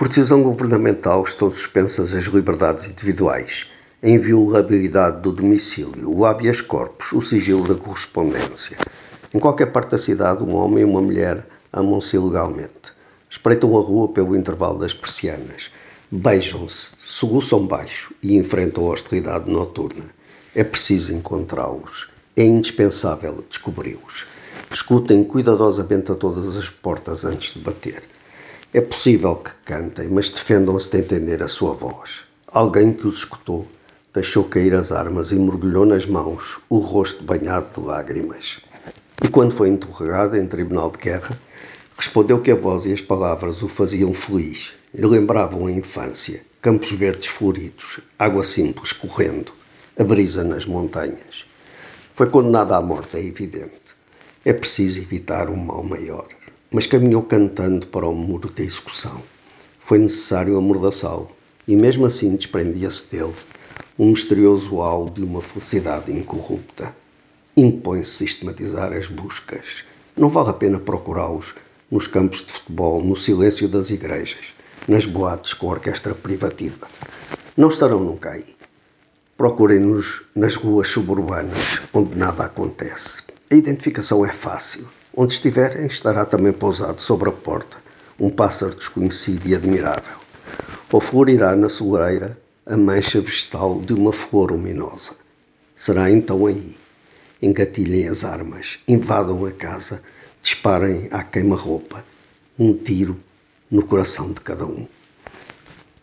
Por decisão governamental estão suspensas as liberdades individuais, a inviolabilidade do domicílio, o habeas corpus, o sigilo da correspondência. Em qualquer parte da cidade, um homem e uma mulher amam-se ilegalmente. Espreitam a rua pelo intervalo das persianas. Beijam-se, soluçam baixo e enfrentam a hostilidade noturna. É preciso encontrá-los. É indispensável descobri-los. Escutem cuidadosamente a todas as portas antes de bater. É possível que cantem, mas defendam-se de entender a sua voz. Alguém que os escutou deixou cair as armas e mergulhou nas mãos o rosto banhado de lágrimas. E quando foi interrogado em tribunal de guerra, respondeu que a voz e as palavras o faziam feliz e lembravam a infância, campos verdes floridos, água simples correndo, a brisa nas montanhas. Foi condenado à morte, é evidente. É preciso evitar um mal maior mas caminhou cantando para o muro da execução. Foi necessário amordaçá-lo, e mesmo assim desprendia-se dele um misterioso halo de uma felicidade incorrupta. Impõe-se sistematizar as buscas. Não vale a pena procurá-los nos campos de futebol, no silêncio das igrejas, nas boates com orquestra privativa. Não estarão nunca aí. Procurem-nos nas ruas suburbanas, onde nada acontece. A identificação é fácil. Onde estiverem, estará também pousado sobre a porta um pássaro desconhecido e admirável. Ou florirá na soleira a mancha vegetal de uma flor luminosa. Será então aí. Engatilhem as armas, invadam a casa, disparem à queima-roupa. Um tiro no coração de cada um.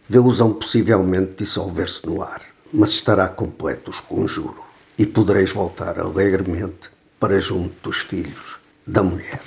Vê-los possivelmente dissolver-se no ar, mas estará completo o conjuro e podereis voltar alegremente para junto dos filhos da mulher.